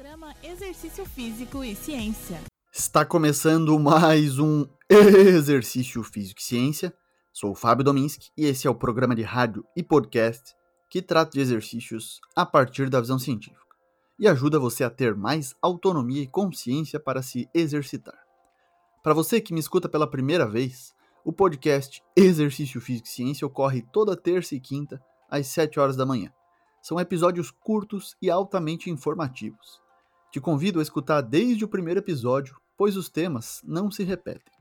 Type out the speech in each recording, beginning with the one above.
Programa Exercício Físico e Ciência. Está começando mais um Exercício Físico e Ciência. Sou o Fábio Dominski e esse é o programa de rádio e podcast que trata de exercícios a partir da visão científica e ajuda você a ter mais autonomia e consciência para se exercitar. Para você que me escuta pela primeira vez, o podcast Exercício Físico e Ciência ocorre toda terça e quinta às 7 horas da manhã. São episódios curtos e altamente informativos. Te convido a escutar desde o primeiro episódio, pois os temas não se repetem.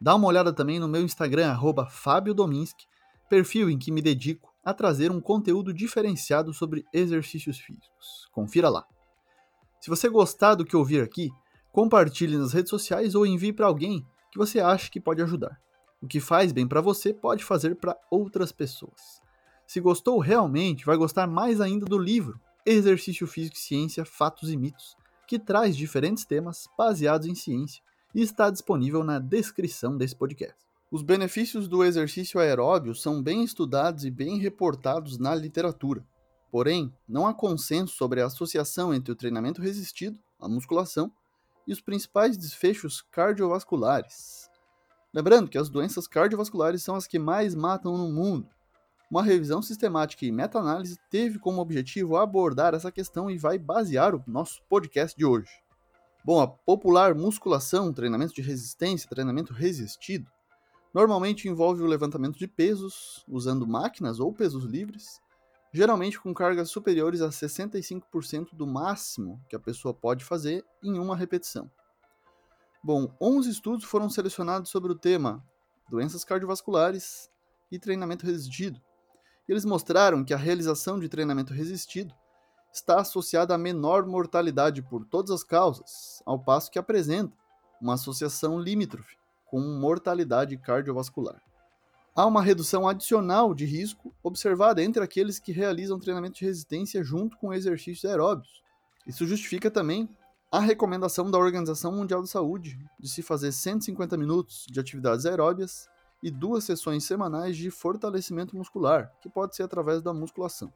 Dá uma olhada também no meu Instagram, Fábio Dominski, perfil em que me dedico a trazer um conteúdo diferenciado sobre exercícios físicos. Confira lá. Se você gostar do que ouvir aqui, compartilhe nas redes sociais ou envie para alguém que você acha que pode ajudar. O que faz bem para você pode fazer para outras pessoas. Se gostou realmente, vai gostar mais ainda do livro Exercício Físico e Ciência, Fatos e Mitos, que traz diferentes temas baseados em ciência e está disponível na descrição desse podcast. Os benefícios do exercício aeróbio são bem estudados e bem reportados na literatura. Porém, não há consenso sobre a associação entre o treinamento resistido, a musculação, e os principais desfechos cardiovasculares. Lembrando que as doenças cardiovasculares são as que mais matam no mundo, uma revisão sistemática e meta-análise teve como objetivo abordar essa questão e vai basear o nosso podcast de hoje. Bom, a popular musculação, treinamento de resistência, treinamento resistido, normalmente envolve o levantamento de pesos usando máquinas ou pesos livres, geralmente com cargas superiores a 65% do máximo que a pessoa pode fazer em uma repetição. Bom, 11 estudos foram selecionados sobre o tema doenças cardiovasculares e treinamento resistido, eles mostraram que a realização de treinamento resistido está associada a menor mortalidade por todas as causas, ao passo que apresenta uma associação limítrofe com mortalidade cardiovascular. Há uma redução adicional de risco observada entre aqueles que realizam treinamento de resistência junto com exercícios aeróbios. Isso justifica também a recomendação da Organização Mundial da Saúde de se fazer 150 minutos de atividades aeróbias e duas sessões semanais de fortalecimento muscular, que pode ser através da musculação.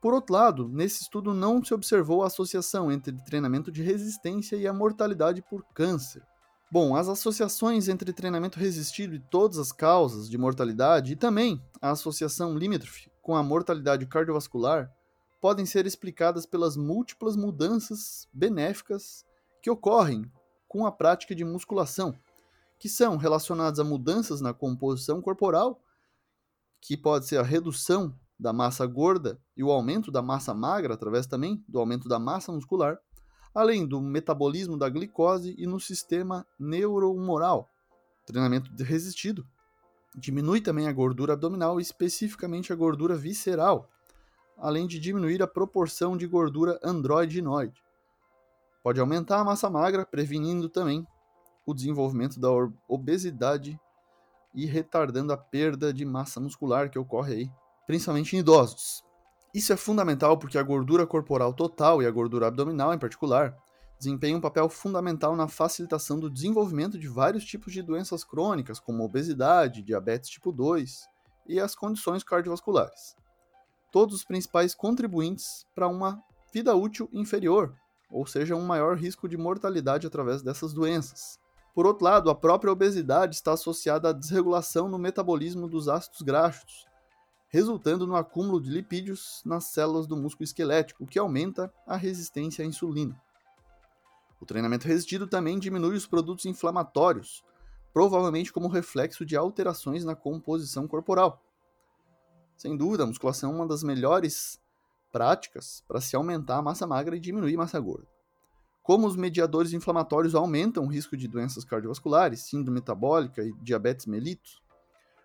Por outro lado, nesse estudo não se observou a associação entre treinamento de resistência e a mortalidade por câncer. Bom, as associações entre treinamento resistido e todas as causas de mortalidade e também a associação limítrofe com a mortalidade cardiovascular podem ser explicadas pelas múltiplas mudanças benéficas que ocorrem com a prática de musculação, que são relacionados a mudanças na composição corporal, que pode ser a redução da massa gorda e o aumento da massa magra, através também do aumento da massa muscular, além do metabolismo da glicose e no sistema neurohumoral. Treinamento resistido diminui também a gordura abdominal, especificamente a gordura visceral, além de diminuir a proporção de gordura androidinoide. Pode aumentar a massa magra, prevenindo também o desenvolvimento da obesidade e retardando a perda de massa muscular que ocorre aí, principalmente em idosos. Isso é fundamental porque a gordura corporal total e a gordura abdominal em particular desempenham um papel fundamental na facilitação do desenvolvimento de vários tipos de doenças crônicas, como obesidade, diabetes tipo 2 e as condições cardiovasculares. Todos os principais contribuintes para uma vida útil inferior, ou seja, um maior risco de mortalidade através dessas doenças. Por outro lado, a própria obesidade está associada à desregulação no metabolismo dos ácidos graxos, resultando no acúmulo de lipídios nas células do músculo esquelético, o que aumenta a resistência à insulina. O treinamento resistido também diminui os produtos inflamatórios, provavelmente como reflexo de alterações na composição corporal. Sem dúvida, a musculação é uma das melhores práticas para se aumentar a massa magra e diminuir a massa gorda. Como os mediadores inflamatórios aumentam o risco de doenças cardiovasculares, síndrome metabólica e diabetes mellitus,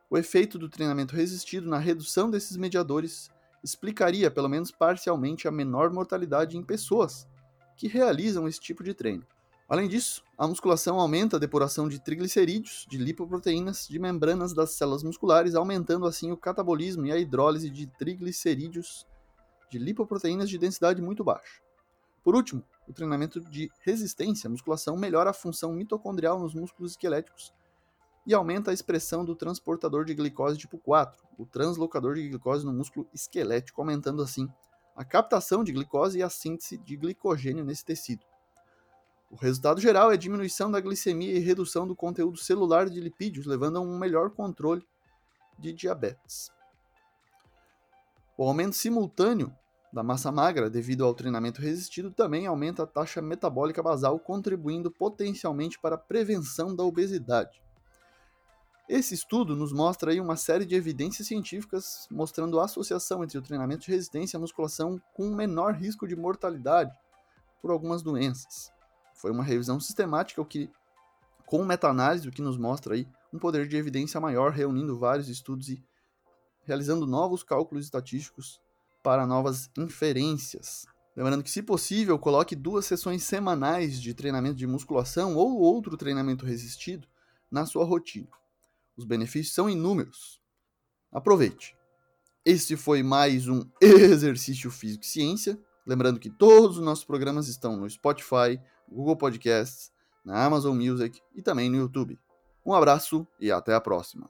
o efeito do treinamento resistido na redução desses mediadores explicaria, pelo menos parcialmente, a menor mortalidade em pessoas que realizam esse tipo de treino. Além disso, a musculação aumenta a depuração de triglicerídeos, de lipoproteínas, de membranas das células musculares, aumentando assim o catabolismo e a hidrólise de triglicerídeos de lipoproteínas de densidade muito baixa. Por último, o treinamento de resistência, musculação, melhora a função mitocondrial nos músculos esqueléticos e aumenta a expressão do transportador de glicose tipo 4, o translocador de glicose no músculo esquelético, aumentando assim a captação de glicose e a síntese de glicogênio nesse tecido. O resultado geral é diminuição da glicemia e redução do conteúdo celular de lipídios, levando a um melhor controle de diabetes. O aumento simultâneo da massa magra devido ao treinamento resistido também aumenta a taxa metabólica basal, contribuindo potencialmente para a prevenção da obesidade. Esse estudo nos mostra aí uma série de evidências científicas mostrando a associação entre o treinamento de resistência a musculação com um menor risco de mortalidade por algumas doenças. Foi uma revisão sistemática o que, com meta-análise, o que nos mostra aí um poder de evidência maior, reunindo vários estudos e realizando novos cálculos estatísticos para novas inferências. Lembrando que, se possível, coloque duas sessões semanais de treinamento de musculação ou outro treinamento resistido na sua rotina. Os benefícios são inúmeros. Aproveite! Este foi mais um Exercício Físico e Ciência. Lembrando que todos os nossos programas estão no Spotify, Google Podcasts, na Amazon Music e também no YouTube. Um abraço e até a próxima.